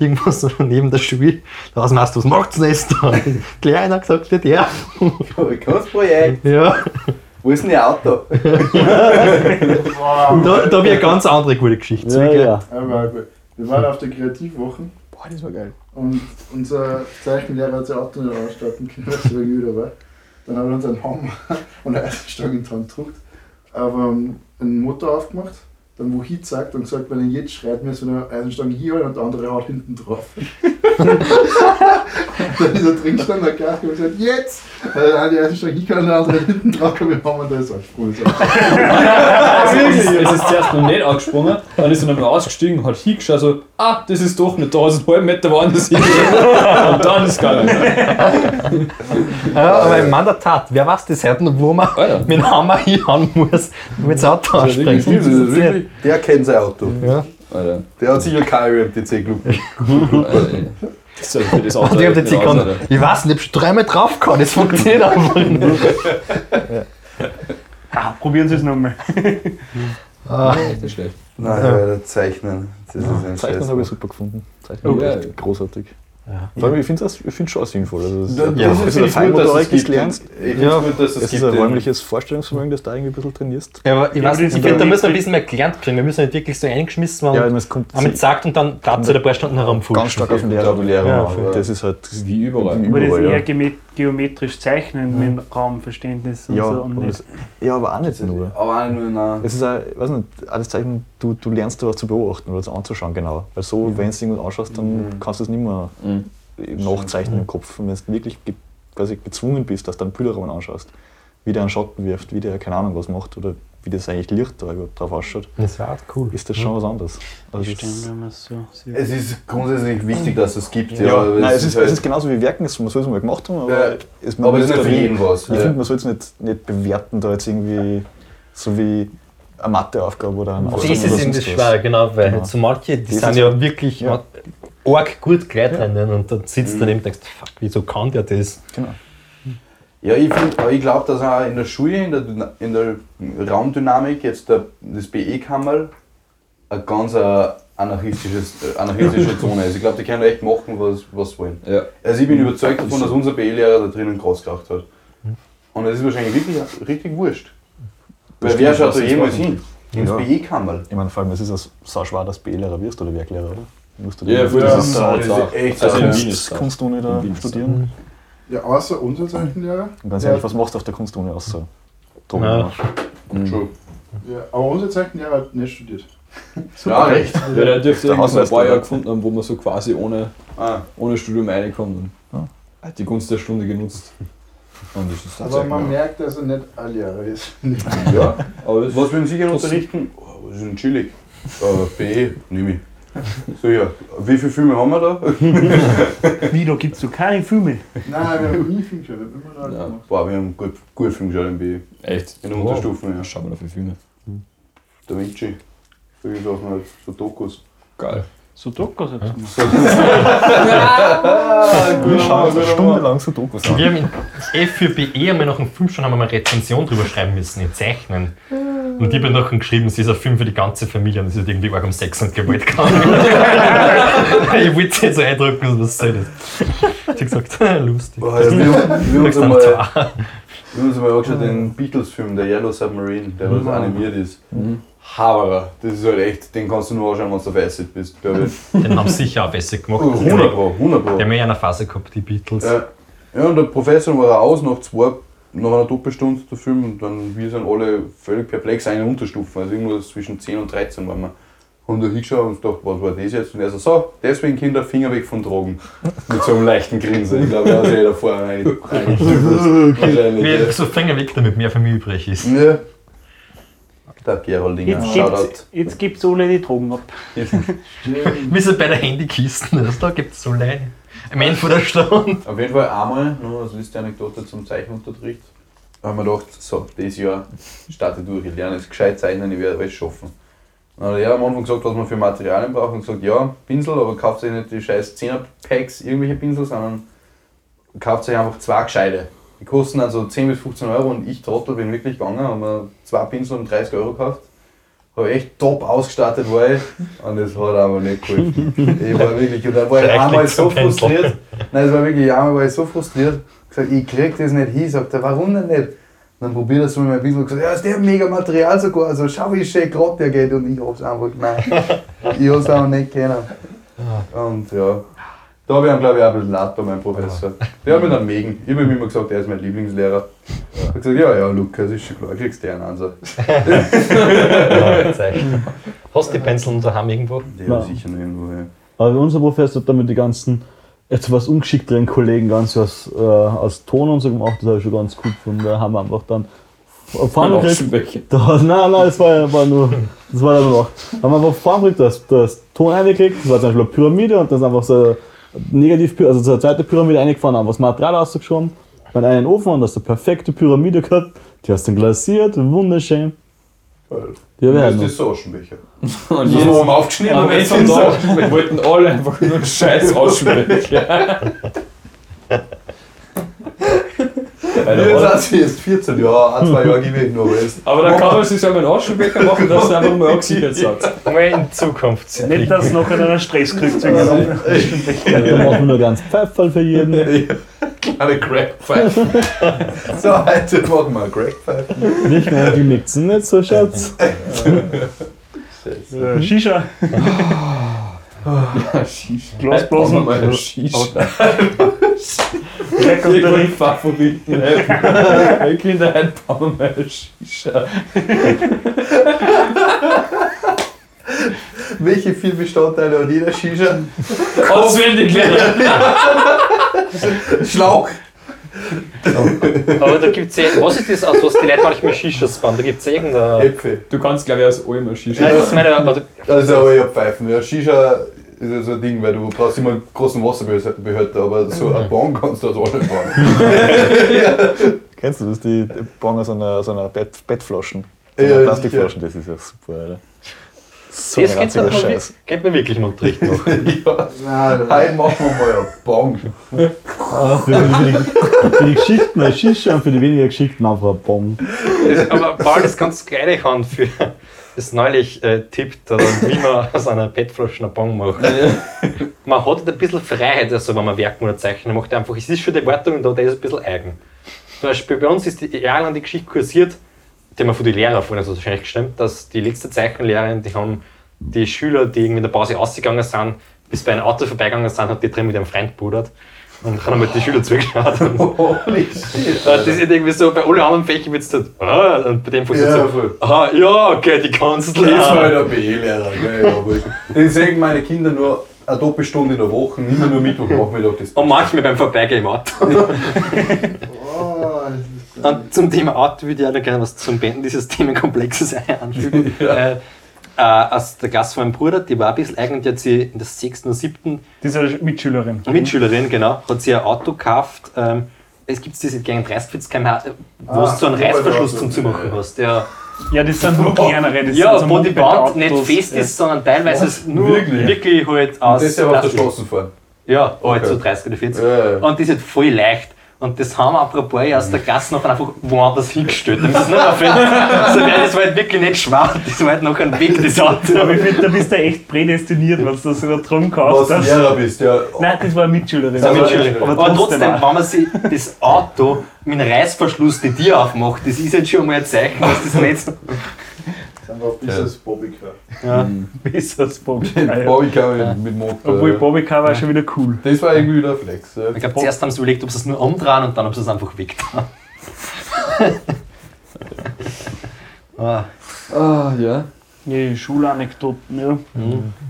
irgendwo so neben der Schule. Draußen hast du, was macht's denn jetzt da? [LAUGHS] Kleiner gesagt wird, ja. ein Kunstprojekt. ja. Wo ist denn Ihr Auto? [LAUGHS] Da, da habe ich eine ganz andere gute Geschichte zu. Ja, ja. Wir waren auf der Kreativwochen Boah, das war geil. und unser Zeichenlehrer hat sein Auto nicht ausstatten können, weil wegen müde war. Dann hat er uns einen Hammer [LAUGHS] und eine Eisenstange in die Hand gedruckt, aber ähm, einen Motor aufgemacht, dann wo hinzeigt und gesagt, wenn er jetzt schreit, müssen wir eine Eisenstange hier und der andere haut hinten drauf. [LAUGHS] dann ist er drin gestanden, der Gast und gesagt, jetzt! Weil er die Eisenstange hier und der andere hinten drauf und wir haben da [LAUGHS] ist angesprungen. Es ist, es ist zuerst noch nicht angesprungen, dann ist er nochmal ausgestiegen, hat hingeschaut, so, ah, das ist doch nicht da, ist einen halben Meter woanders hin. Und dann ist es gegangen. Ja, aber im Mann der Tat, wer weiß das heute noch, wo man Alter. mit dem Hammer hinhauen muss, damit das Auto Das ist ja anspringt. Das ist Der kennt sein Auto. Ja. Alter, Der hat sicher kein UMTC-Club. Alter. ey. Das ist ja für das Auto ich hab echt jetzt nicht kann, aus, Alter. ich weiß nicht, ich hab schon dreimal drauf gehauen, das funktioniert [LAUGHS] einfach nicht. Ah, probieren Sie es nochmal. Echt nicht schlecht. Nein, Alter, zeichnen. Das ist ein Zeichnen habe ich super gefunden. Zeichnen Ja. ist echt großartig. Vor allem, ich finde es schon sinnvoll. Also das Da- ist, Ja. also das Feinmotorik es ist Ja, es gut, dass es, Es ist ein räumliches Vorstellungsvermögen, das da irgendwie ein bisschen trainierst. Ja, aber ich, Ja, weiß, ich finde, da müssen wir ein bisschen mehr gelernt kriegen. Wir müssen nicht wirklich so eingeschmissen Ja, werden. es kommt haben gesagt und dann Platz ein paar Stunden ganz herumfuchsen. stark auf den Lehrer. Lehrer Ja, Das ist halt Das ist wie überall. Aber das überall, eher ja. Geometrisch zeichnen mit Raumverständnis und Ja, so. aber Und nicht. das, ja, aber auch nicht nur. Aber auch nur nein. Es ist auch, weiß nicht, alles Zeichen, du, du lernst da was zu beobachten oder zu anzuschauen, genau. Weil so, wenn du irgendwas anschaust, dann kannst du es nicht mehr Mhm. nachzeichnen im Kopf. Und wenn du wirklich ge quasi gezwungen bist, dass du einen Bilderraum anschaust, wie der einen Schatten wirft, wie der keine Ahnung was macht oder wie das eigentlich Licht da drauf ausschaut, Das war cool. ist das schon was anderes. Also das- es so. Es ist grundsätzlich wichtig, dass es gibt. Ja, aber nein, es ist, halt- es ist genauso wie Werken, es- man soll es mal gemacht haben, aber, Ja, es, aber es ist nicht für jeden was. Ich Ja. finde, man soll es nicht, nicht bewerten, da jetzt irgendwie so wie eine Matheaufgabe oder eine Das ist oder irgendwie sonst was. schwer, genau, weil Genau. so manche, die Das sind ja wirklich Ja. arg gut Gleitrennen und dann sitzt du daneben und denkst, fuck, wieso kann der das? Genau. Ja, ich, find- ich glaube, dass auch in der Schule, in der, in der Raumdynamik, jetzt der, das BE-Kammerl, eine ganz äh, anarchistisches, äh, anarchistische [LAUGHS] Zone ist. Ich glaube, die können echt machen, was, was sie wollen. Ja. Also ich bin überzeugt davon, dass unser BE-Lehrer da drinnen Gras gemacht hat. Und es ist wahrscheinlich wirklich richtig wurscht. Weil Das wer stimmt, schaut da jemals hin? Ins Ja. BE-Kammerl. Ich meine, vor allem, es ist auch so schwer, dass du B-Lehrer wirst oder Werklehrer, oder? Musst du Ja, das das ist Das echt Also in. Wien ist das. Kunstuni da das. studieren. Ja, außer unser Zeichenlehrer. Und ganz Ja. ehrlich, was machst du auf der Kunstuni außer Drogen? Ja. True. Ja, aber unser Zeichenlehrer hat nicht studiert. [LAUGHS] Ja, recht. Ja, der dürfte so ein paar Jahre gefunden haben, wo man so quasi ohne, Ah, ohne Studium reinkommt und Ja. hat die Gunst der Stunde genutzt. Und das ist Aber man merkt, dass er nicht ein Lehrer ist. Ja, aber was würden Sie gerne unterrichten? Oh, was ist denn chillig? Uh, BE, nehme ich. [LAUGHS] So, ja. Wie viele Filme haben wir da? [LAUGHS] Wie, da gibt es so keine Filme. Nein, wir haben nie Film geschaut, wir haben immer noch Ja. gemacht. Boah, wir haben gut, gut Film geschaut im BE. echt. In der Unterstufen, ja. Schauen wir da für Filme. Da Vinci. Solche Sachen halt, so Dokus. Geil. So Dokus hat's gemacht. [LAUGHS] Wir schauen eine Stunde lang so Dokus an. Wir haben in F für BE einmal nach einem Film schon haben wir mal eine Rezension drüber schreiben müssen, in Zeichnen. Und ich habe nachher geschrieben, es ist ein Film für die ganze Familie und es ist irgendwie arg um Sex und Gewalt [LAUGHS] gegangen. ich wollte es nicht so eindrücken, was soll das? Ich habe gesagt, [LAUGHS] lustig. Boah, ja, wir, wir, haben uns einmal, wir haben uns einmal angeschaut, den Beatles-Film, der Yellow Submarine, der was animiert ist. Haberer. Das ist halt echt, den kannst du nur anschauen, wenn du auf Acid bist, glaube ich. Den haben sie sicher auch besser gemacht. 100 Pro, 100 Pro. Die haben ja eine Phase gehabt, die Beatles. Ja. ja, und der Professor war aus nach zwei, nach einer Doppelstunde der Film und dann wir sind alle völlig perplex, eine Unterstufen, also irgendwo zwischen 10 und 13 waren wir. Haben da hingeschaut und gedacht, was war das jetzt? Und er so, so, deswegen Kinder, Finger weg von Drogen. Mit so einem leichten Grinsen. Ich glaube, da hat sich jeder vorher eingetüffelt. [LAUGHS] Wahrscheinlich. Wir so Finger weg, damit mehr für mich übrig ist. Ja. ja. Der Geraldinger, Jetzt Shoutout. gibt's, jetzt gibt's alle die Drogen ab. [LAUGHS] Wir sind bei der Handykisten, also da gibt es so Leute. Am Ende von der Stunde. [LAUGHS] Auf jeden Fall einmal, nur als letzte Anekdote zum Zeichenunterricht, haben wir gedacht, so, dieses Jahr starte durch, ich lerne jetzt gescheit zeichnen, ich werde alles schaffen. Dann hat er am Anfang gesagt, was wir für Materialien brauchen und gesagt, ja, Pinsel, aber kauft euch nicht die scheiß 10er Packs, irgendwelche Pinsel, sondern kauft euch einfach zwei gescheite. Die kosten also 10 bis 15 Euro und ich Trottel bin wirklich gegangen, haben mir zwei Pinsel um 30 Euro gekauft. Habe echt top ausgestattet war ich. Und das hat aber nicht geholfen. Ich war wirklich, und dann war ich einmal so frustriert. Nein, es war wirklich, einmal war ich so frustriert, gesagt, ich krieg das nicht hin, sagt er, warum denn nicht? Dann probiert er es mal ein bisschen. Und gesagt, ja, ist der mega Material sogar, also schau wie schön gerade der geht. Und ich hab's einfach, nein, ich hab's auch nicht kennen. Und ja, da habe ich ihn glaube ich auch ein bisschen laut bei meinem Professor. Der hat mich dann megen. Ich habe ihm immer gesagt, er ist mein Lieblingslehrer. Er hat gesagt, ja, ja, Lukas, ist schon klar, kriegst du einen Ansatz. [LAUGHS] Ja. Hast du die Penseln daheim irgendwo? Nein. ist sicher noch irgendwo. Ja. Aber unser Professor hat damit die ganzen etwas ungeschickteren Kollegen ganz was äh, aus Ton und so gemacht, das habe ich schon ganz cool gefunden. Da haben wir einfach dann Pfanne gekriegt. welche. Da, nein, nein, das war, ja- war nur, das war dann noch. Haben wir einfach Farbe gekriegt, das, das Ton reingekriegt, das war zum Beispiel eine Pyramide und dann ist einfach so negativ, also so eine zweite Pyramide eingefahren, haben wir das Material rausgeschoben, dann einen Ofen und hast du eine perfekte Pyramide gehabt, die hast dann glasiert, wunderschön. Die Und habe das ist Aschenbecher. [LAUGHS] Und So jetzt oben aufgeschnitten am und Ende jetzt vom Tag wir wollten alle einfach nur einen Scheiß aussprechen. [LAUGHS] [LAUGHS] Sind sie erst 14 Jahre, ein, zwei Jahre gebe ich noch, aber jetzt. Aber dann kann man sich ja mal einen Aschenbecher machen, dass er einfach mal angesichert sagt. Mal in Zukunft. Nicht, dass es nachher einen Stress kriegt. [LAUGHS] wegen einem Da machen wir nur ganz Pfefferl für jeden. [LAUGHS] Kleine Crackpfeifen. [LAUGHS] so, heute machen wir Crackpfeifen. Nicht mehr die mixen nicht so, Schatz. Äh, Shisha. Ja, Shisha. Glasblasen. Eine Shisha. Lecker Ich unter bin Favoriten. Hey Kinder, heute bauen wir eine Shisha. Welche vier Bestandteile hat jeder Shisha? Auswendig lernen. Schlauch. Aber da gibt es ja, was ist das aus, was die Leute manchmal Shishas bauen? Da gibt es ja irgendeine. Äpfel. Du kannst, glaube ich, aus allem eine Shisha. Nein, das ist meine, also, Also, ja, Pfeifen. Ja, Shisha ist ja so ein Ding, weil du brauchst immer einen großen Wasserbehälter, aber so ein Bon kannst du aus allem bauen. [LAUGHS] Kennst du das? Die bauen aus einer, aus einer Bett, Bettflaschen. So Ja, Plastikflaschen, das ist ja super, Alter. So das ein kennt man, Scheiß. kennt man wirklich im Unterricht noch. [LAUGHS] ja. Nein, Heute machen wir mal ein Bon. Ah, für, die, für die Geschickten ein und für die weniger Geschickten einfach ein Bon. Das, aber Paul, das kannst du gleich haben für das neulich äh, tippt, wie man [LAUGHS] aus einer Bettflasche einen Bon macht. Man hat halt ein bisschen Freiheit, also wenn man Werken oder Zeichnen macht. Einfach, es ist schon die Wartung da, der ist ein bisschen eigen. Zum Beispiel bei uns ist die jahrelang die Geschichte kursiert, die haben wir von den Lehrern vorhin also wahrscheinlich gestimmt, dass die letzte Zeichenlehrerin, die haben die Schüler, die irgendwie in der Pause ausgegangen sind, bis bei einem Auto vorbeigegangen sind, hat die drin mit ihrem Freund pudert. Und haben halt die Schüler zugeschaut. [LAUGHS] Und Holy shit. das ist irgendwie so, bei allen anderen Fächern wird es halt, ah, und bei dem funktioniert Ja, so, aha, ja, okay, die kannst du Das war lernen. der BE-Lehrer, gell? Den meine Kinder nur eine Doppelstunde in der Woche, immer nur Mittwoch, Nachmittag. Das Und manchmal beim Vorbeigehen im Auto. Und zum Thema Auto [LAUGHS] würde ich auch noch gerne was zum Beenden dieses Themenkomplexes anfügen. Ja. äh, äh, aus der Klasse von meinem Bruder, die war ein bisschen eigentlich, die hat sie in der 6. oder 7. Diese Mitschülerin. Mitschülerin, genau, hat sie ein Auto gekauft. Ähm, es gibt diese gegen 30 km/h, wo Ah, du so einen Reißverschluss zum Zumachen hast. Der, Ja, das sind nur kleinere. Das ja, sind so wo die Wand nicht fest ist, sondern teilweise Was? nur Wirklich? wirklich, halt Und aus das ja auf der. Straße fahren. Ja, halt Okay. so 30 oder 40. Ja, ja. Und die sind voll leicht. Und das haben aber ein paar aus der Klasse noch einfach woanders hingestellt. Das nicht auffällt. so, weil das war halt wirklich nicht schwach. Das war halt noch ein Weg, das Auto. Aber ich finde, da bist du echt prädestiniert, wenn du das sogar drum Was kaufst. du dass- Lehrer bist, ja. Nein, das war eine Mitschülerin. Das war eine Mitschülerin. Aber, Aber trotzdem, trotzdem. wenn man sich das Auto mit einem Reißverschluss die Tür aufmacht, das ist jetzt schon mal ein Zeichen, dass das nicht ist einfach bis das Bobbycar. Ja. besser als Bobby. Ja. Bobby kann mit Motor. Obwohl Bobbycar war schon wieder cool. Das war irgendwie wieder ein Flex. Ja. Ich glaube, zuerst haben sie überlegt, ob sie es nur umdrehen und dann haben sie es einfach weggetan. [LAUGHS] ah, Ah, ja. Ja, Schulanekdoten, ja.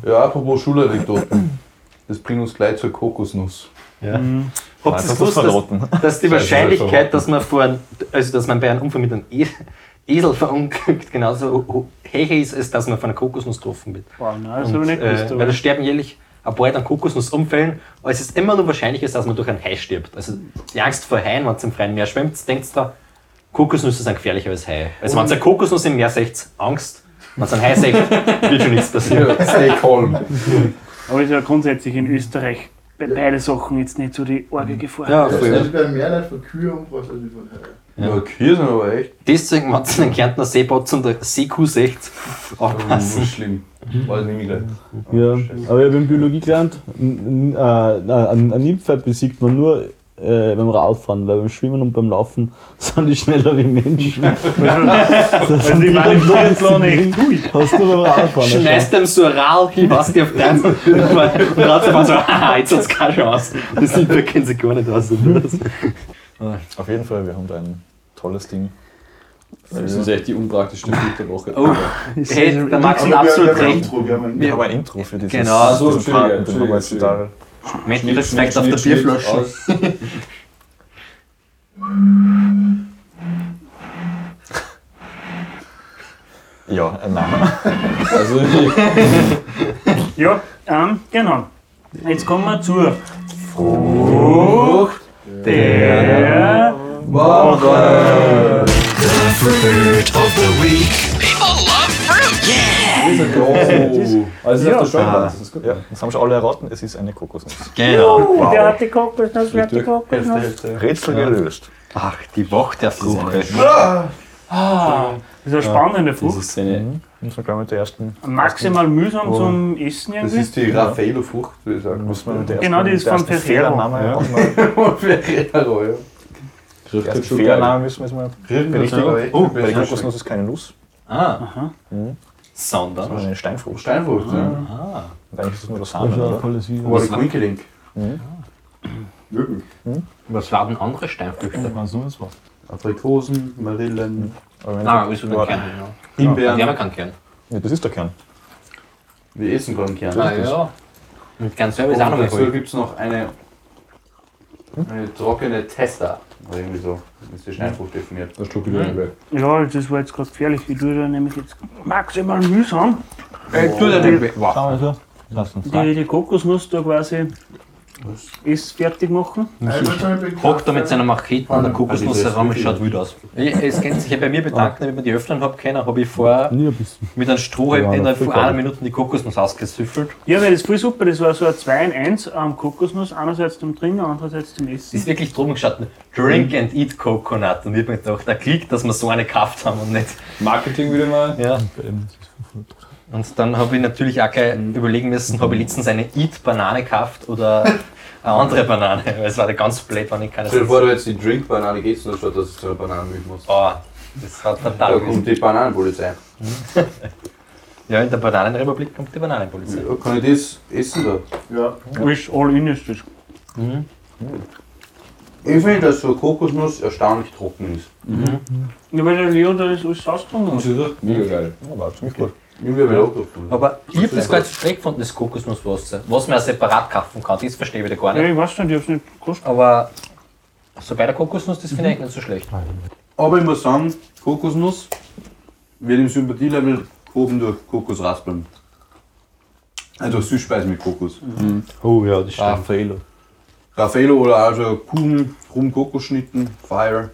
ja, apropos Schulanekdoten. Das bringt uns gleich zur Kokosnuss. ja. Mhm. Habt ihr das gewusst, dass, dass die Wahrscheinlichkeit, das dass man, vor, also dass man bei einem Unfall mit einem e Esel verunglückt, [LAUGHS] genauso höher ist, als dass man von einer Kokosnuss getroffen wird. Boah, nein, das Und, habe ich nicht gewusst. äh, weil da sterben jährlich ein paar an Kokosnussunfällen, aber es ist immer nur wahrscheinlicher, dass man durch einen Hai stirbt. Also die Angst vor Haien, wenn es im freien Meer schwimmt, denkt da, Kokosnüsse sind gefährlicher als Haie. Also wenn ihr eine Kokosnuss im Meer seht, Angst. Wenn ihr einen Hai seht, [LAUGHS] wird schon nichts passieren. Ja, stay calm. Aber es ist ja grundsätzlich in Österreich bei beiden Sachen jetzt nicht so die arge Gefahr. Ja, Das voll. ist bei mehr nicht von Kühe umbrauchst als von Haie. Ja, Kühe sind aber echt Deswegen, wenn ihr den Kärntner Seeplatz und der Seekuh seht, aufpassen. nicht schlimm. Weiß nicht mehr gleich. Ja, aber ich habe in Biologie gelernt, n- n- äh, ein, ein Nilpferd besiegt man nur äh, beim Radfahren, weil beim Schwimmen und beim Laufen [LAUGHS] sind die schneller wie Menschen. [LAUGHS] [LAUGHS] das Also die waren gut. Hast du beim Radfahren Schmeißt dem so ein Rad hin, was die auf deinem und Radfahrer so, haha, jetzt hat es keine Chance. Das sieht wir kennen sie gar nicht aus. Auf jeden Fall, wir haben da ein tolles Ding. Das ist echt die unpraktischste Filterwoche. Oh, hey, da magst du absolut recht. Wir haben ein Wir haben ein Intro für dieses Genau. So, total. Mit Respekt auf der Bierflasche. [LAUGHS] Ja, ein Name. Also, Ja, ähm, genau. Jetzt kommen wir zur Frucht der Woche! also Ja. ist das schon das ist gut. Ja, das haben schon alle erraten, es ist eine Kokosnuss. Genau. Der hat die Kokosnuss, wer hat die. Kokosnuss? Rätsel gelöst. Ach, die Woche der Frucht. Ah, Ah, das ist eine spannende Das Frucht. ist eine. Mhm. Das war, glaube ich, mit der ersten. Maximal mühsam Oh. zum Essen Das irgendwie. ist die Raffaello-Frucht, würde ich sagen. Müssen wir mit der Genau, die ist von ersten Ferrero. Ja. [LAUGHS] Ferrero, ja. Der erste Fehlername müssen wir jetzt mal berichtigen. Oh, bei der Kokosnuss ist keine Nuss, Ah. sondern Sondern. eine Steinfrucht. Steinfrucht, ja. Ah. Und eigentlich ist es nur Das Samen, ist ja ein oder? tolles Video. War der Quinkelink. Wirklich. Was waren andere Steinfrüchte? Was so ist was. Aprikosen, Marillen, Aber wenn Ah, sie- ist so ein Kern. Ja. Himbeeren. Die haben ja keinen Kern. ja, das ist der Kern. Wir essen gerade einen Kern. Ah, ja. Und Kern selber ist auch noch mal dazu gibt es noch eine, eine trockene Testa. Oder irgendwie so. Das ist die Steinfrucht definiert. Da schluck ich wieder weg. Ja, das war jetzt gerade gefährlich. Ich tue da nämlich jetzt maximal mühsam. Ey, tu dir den Weg. Wow. Schauen wir so. Lass uns Die, die Kokosnuss da quasi ist fertig machen. Hockt da mit seiner Machete und der Kokosnuss herum, es schaut wild aus. Ich, es kennt sich ja bei mir bedankt, damit man die öffnen habe können, habe ich vorher Nie ein bisschen. mit einem Strohhalm von voll einer. Minute die Kokosnuss ausgesüffelt. Ja, weil das ist voll super. Das war so ein 2 in 1 am Kokosnuss. Einerseits zum Trinken, andererseits zum Es ist Essen. wirklich drum gestanden, Drink and Eat Coconut. Und ich habe mir gedacht, der Klick, dass wir so eine gekauft haben und nicht. Marketing wieder mal. Ja. Bei dem ist es 500. Und dann habe ich natürlich auch gleich überlegen müssen, habe ich letztens eine Eat-Banane gekauft oder eine andere Banane. [LAUGHS] Weil es war ganz blöd, wenn ich keine Stell dir vor, du jetzt die Drink-Banane gehst und schaut, dass es zu einer Bananenmilch muss. Oh, das hat Da fatal kommt die Bananenpolizei. [LAUGHS] Ja, in der Bananenrepublik kommt die Bananenpolizei. Ja, Kann ich das essen da? Ja. Ist all in ist das. Ich finde, dass so Kokosnuss erstaunlich trocken ist. Ja, weil der Leo da ist alles ausgetrunken hat. Mega geil. Ja, war ziemlich gut. Habe gefunden. Aber ich habe das gar nicht so schlecht gefunden, das Kokosnusswasser. Was man ja separat kaufen kann, das verstehe ich wieder gar Ja, nicht. ich weiß nicht, ich hab's nicht gekostet. Aber so bei der Kokosnuss, das finde ich nicht so schlecht. Aber ich muss sagen, Kokosnuss wird im Sympathielevel gehoben durch Kokosraspeln. Also Süßspeisen mit Kokos. Oh ja, das Raffaello. Raffaello oder also Kuchen, Rum Kokosschnitten, Fire.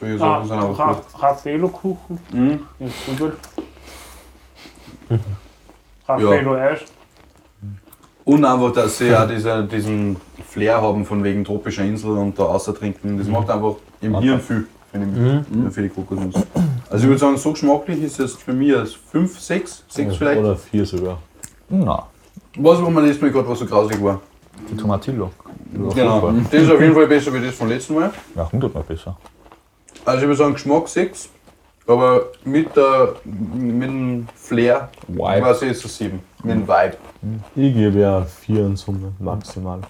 Solche Ah, Sachen sind auch Ra gut. Raffaello-Kuchen. Mhm. Ja, ist gut. Raffaello-Eis. Und einfach, dass sie ja diese, diesen Flair haben von wegen tropischer Insel und da außer trinken. Das macht einfach im Hirn viel, finde ich, für die Kokosnuss. Also ich würde sagen, so geschmacklich ist es für mich als 5, 6, 6 vielleicht. Oder vier sogar. Na, Was war mein letztes Mal gerade, was so grausig war? die Tomatillo. Genau. Das ist auf jeden Fall besser wie das vom letzten Mal. Ja, hundertmal besser. Also ich würde sagen Geschmack 6, aber mit, der, mit dem Flair Vibe. war es so 7. Mit dem Vibe. Ich gebe ja vier in Summe, maximal.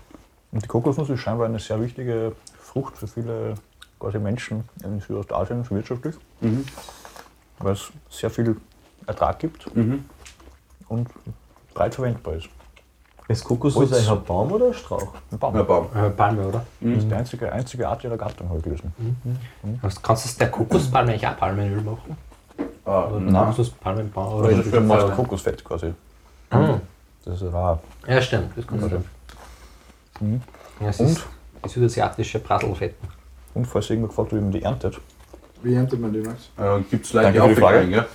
Und die Kokosnuss ist scheinbar eine sehr wichtige Frucht für viele quasi Menschen in Südostasien, wirtschaftlich. Weil es sehr viel Ertrag gibt und breit verwendbar ist. Ist Kokosnuss eigentlich ein Baum oder ein Strauch? Ein Baum. Ja, Baum. Äh, Palme, oder? Das ist die einzige, einzige Art ihrer Gattung, habe ich gelesen. Was, kannst du aus der Kokospalme eigentlich auch Palmenöl machen? Ah, Oder nein. Kokosnuss-Palmenbaum? Oder Oder das für fast Kokosfett quasi. Mhm. Das ist rar. Ja, stimmt. Das kann sein. Ja, es Und? ist die südasiatische Braselfett. Und falls irgendwer gefragt wird, wie man die erntet. Wie erntet man die, Max? Äh, Gibt es Leute, die Danke die aufgekriegen, ja?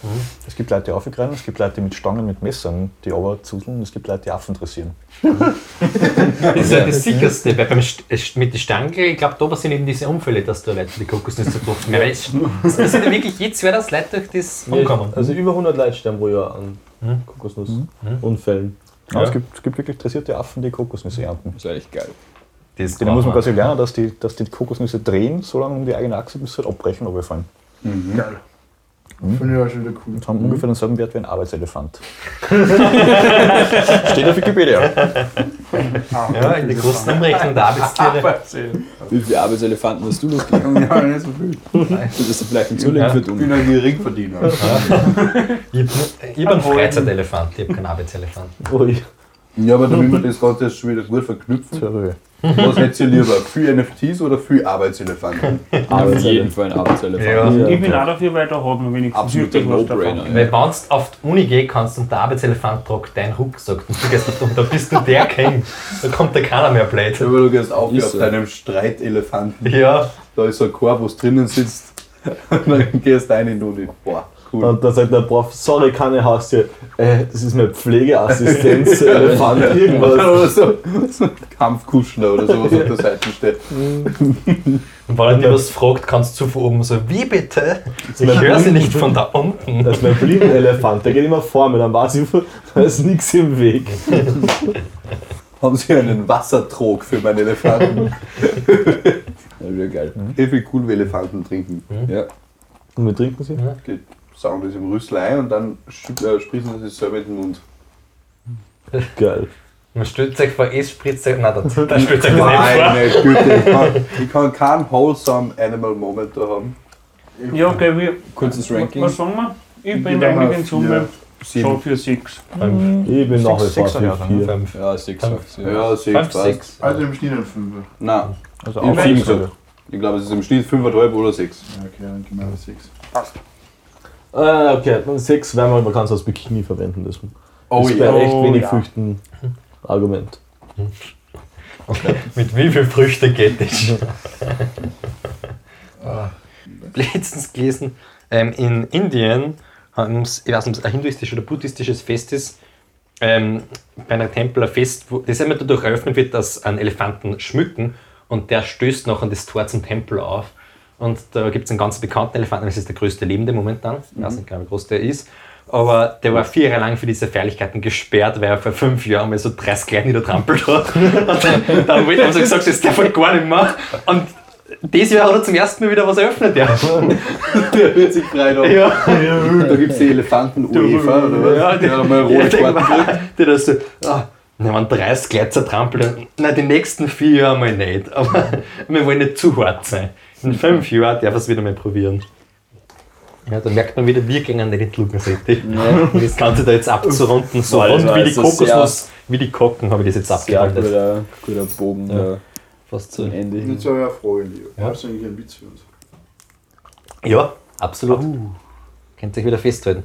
Es gibt Leute, die aufgreifen, es gibt Leute, die mit Stangen, mit Messern, die aber zuseln, es gibt Leute, die Affen dressieren. Das ist ja das sicherste, weil beim St mit den Stangel, ich glaube, da passieren eben diese Unfälle, dass da Leute die Kokosnüsse tropfen. Weil es es passiert ja wirklich jetzt, wer das Leute durch das umkommen. Also über 100 Leute sterben pro Jahr an Kokosnussunfällen. Aber es, gibt, es gibt wirklich dressierte Affen, die Kokosnüsse ernten. Das ist echt geil. Das Denen muss man quasi lernen, dass die, dass die Kokosnüsse drehen, so lange um die eigene Achse, bis sie halt abbrechen und runterfallen. Geil. Finde ich auch schon wieder cool. Und haben ungefähr denselben Wert wie ein Arbeitselefant. [LAUGHS] Steht auf Wikipedia. Ja, in der großen Umrechnung der Arbeitstiere. Wie viele Arbeitselefanten hast du noch gegeben? Ja, nicht so viel. Das ist vielleicht ein Zulegen für Ich bin ein Geringverdiener. Ich habe [LAUGHS] einen Freizeitelefant, ich habe keinen Arbeitselefant. Ui. Ja, aber damit wir das Ganze jetzt schon wieder gut verknüpfen, was hättet ihr lieber? Viel NFTs oder viel Arbeitselefanten? [LAUGHS] Auf jeden Fall ein Arbeitselefant. Ja. Ich bin auch dafür, weil da hat man wenigstens Absoluter. No-Brainer. Weil wenn du auf die Uni gehen kannst und der Arbeitselefant tragt deinen Rucksack und du gehst nicht um, da bist du der King. Da kommt da keiner mehr blöd. Ja, weil du gehst auf auf so. deinem Streitelefanten. Ja, Da ist so ein Korb, wo es drinnen sitzt. [LAUGHS] Und dann gehst du rein und du, boah, Cool. Und dann sagt der Prof, sorry, keine Haustier. Äh, das ist meine Pflegeassistenz, [LAUGHS] Elefant, irgendwas. [LAUGHS] oder so, Kampfkuschler oder sowas auf der Seite steht. [LAUGHS] Und wenn er dir was fragt, kannst du von oben so, wie bitte? Ich höre sie nicht von da unten. Das ist mein Blindenelefant, der geht immer vor mir, dann weiß ich, da ist nichts im Weg. Haben Sie einen Wassertrog für meinen Elefanten? Ja, wäre geil. Eh viel cool wie Elefanten trinken. Ja. Und wir trinken sie? Die saugen das im Rüssel ein und dann äh, spritzen sie es selber in den Mund. Geil. Man stellt sich vor, es spritzt sich, nein, da, da stellt sich das nicht vor. Meine Güte, ich kann, ich kann keinen wholesome Animal Moment da haben. Ja, okay, wir, Kurzes Ranking. was sagen wir? Ich bin eigentlich in Summe Sieben. schon für 6. Ich bin nach wie vor für ja, vier. Fünf. Ja, 6 Fünf. sagst du. Ja, sechs Fünf, passt. sechs. Also im Schnitt ein Fünfer. Nein, Also sechs, gesagt. Ich glaube, es ist im Schnitt 5,5 oder 6. Ja, okay, dann gehen wir mal sechs. Äh, okay, dann sechs werden wir, man kann es als Bikini verwenden. Das Oh ist ja. bei echt Oh wenig ja. Früchten Argument. Mit wie viel Früchte geht das? Letztens gelesen, ähm, in Indien, haben's- ich weiß nicht, ein hinduistisches oder buddhistisches Fest ist, ähm, bei einem Tempel ein Fest, wo, das immer dadurch eröffnet wird, dass einen Elefanten schmücken und der stößt noch an das Tor zum Tempel auf. Und da gibt es einen ganz bekannten Elefanten, das ist der größte lebende momentan, ich weiß nicht genau, wie groß der ist. Aber der war vier Jahre lang für diese Feierlichkeiten gesperrt, weil er vor fünf Jahren mal so 30 Leute niedertrampelt hat. [LAUGHS] Und dann, dann haben sie [LAUGHS] gesagt, das darf er gar nicht mehr. Und dieses Jahr hat er zum ersten Mal wieder was eröffnet. Ja. [LAUGHS] Der wird sich frei noch. Ja. Da gibt es die Elefanten UEFA oder was? Ja, der hat mal Ja, rote war- der da so, ah, na, wenn 30 Leute zertrampeln, na, die nächsten vier Jahre mal nicht. Aber wir wollen nicht zu hart sein. In fünf Jahren darf er es wieder mal probieren. Ja, da merkt man wieder, wir gehen nicht in die. [LAUGHS] Und das Ganze da jetzt abzurunden, so rund wie die Kokosnuss, wie die Kocken, habe ich das jetzt abgerundet. guter, guter Bogen Ja. Fast zum. Ende hin. Nicht so eine Frage, Leo. Ja. Das ist eigentlich ein Witz für uns. Ja, absolut. Könnt ihr euch wieder festhalten.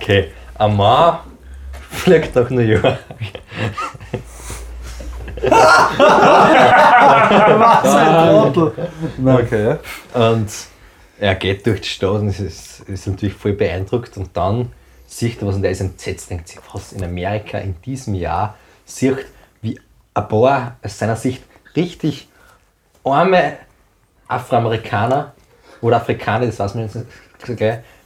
Okay, ein Mann [LAUGHS] fliegt nach New York. Okay. Und er geht durch die Stadt und ist, ist, natürlich voll beeindruckt. Und dann sieht er was und er ist entsetzt, denkt sich, was in Amerika in diesem Jahr sieht, wie ein paar aus seiner Sicht richtig arme Afroamerikaner oder Afrikaner, das weiß man jetzt nicht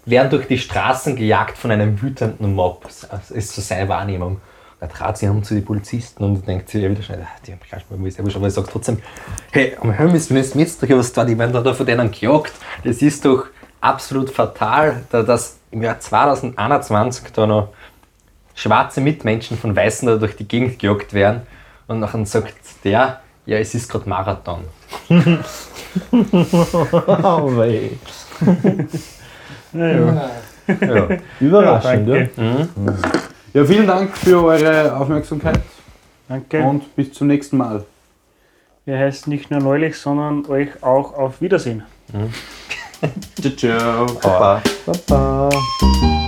werden durch die Straßen gejagt von einem wütenden Mob. Das ist so seine Wahrnehmung. Er trat sich um zu den Polizisten und denkt sich ja wieder schnell, ah, die haben gleich mal gewusst. Aber er sagt trotzdem, hey, am Himmel ist mir jetzt doch was da, die werden da von denen gejagt. Das ist doch absolut fatal, da- dass im Jahr 2021 da noch schwarze Mitmenschen von Weißen da durch die Gegend gejagt werden. Und nachher sagt der, ja, es ist gerade Marathon. [LAUGHS] Oh, wei. Naja, [LAUGHS] Ja. Überraschend, ja. danke. Ja, vielen Dank für eure Aufmerksamkeit danke. und bis zum nächsten Mal. Wir heißen nicht nur neulich, sondern euch auch auf Wiedersehen. [LAUGHS] Ciao, ciao. Baba. Baba.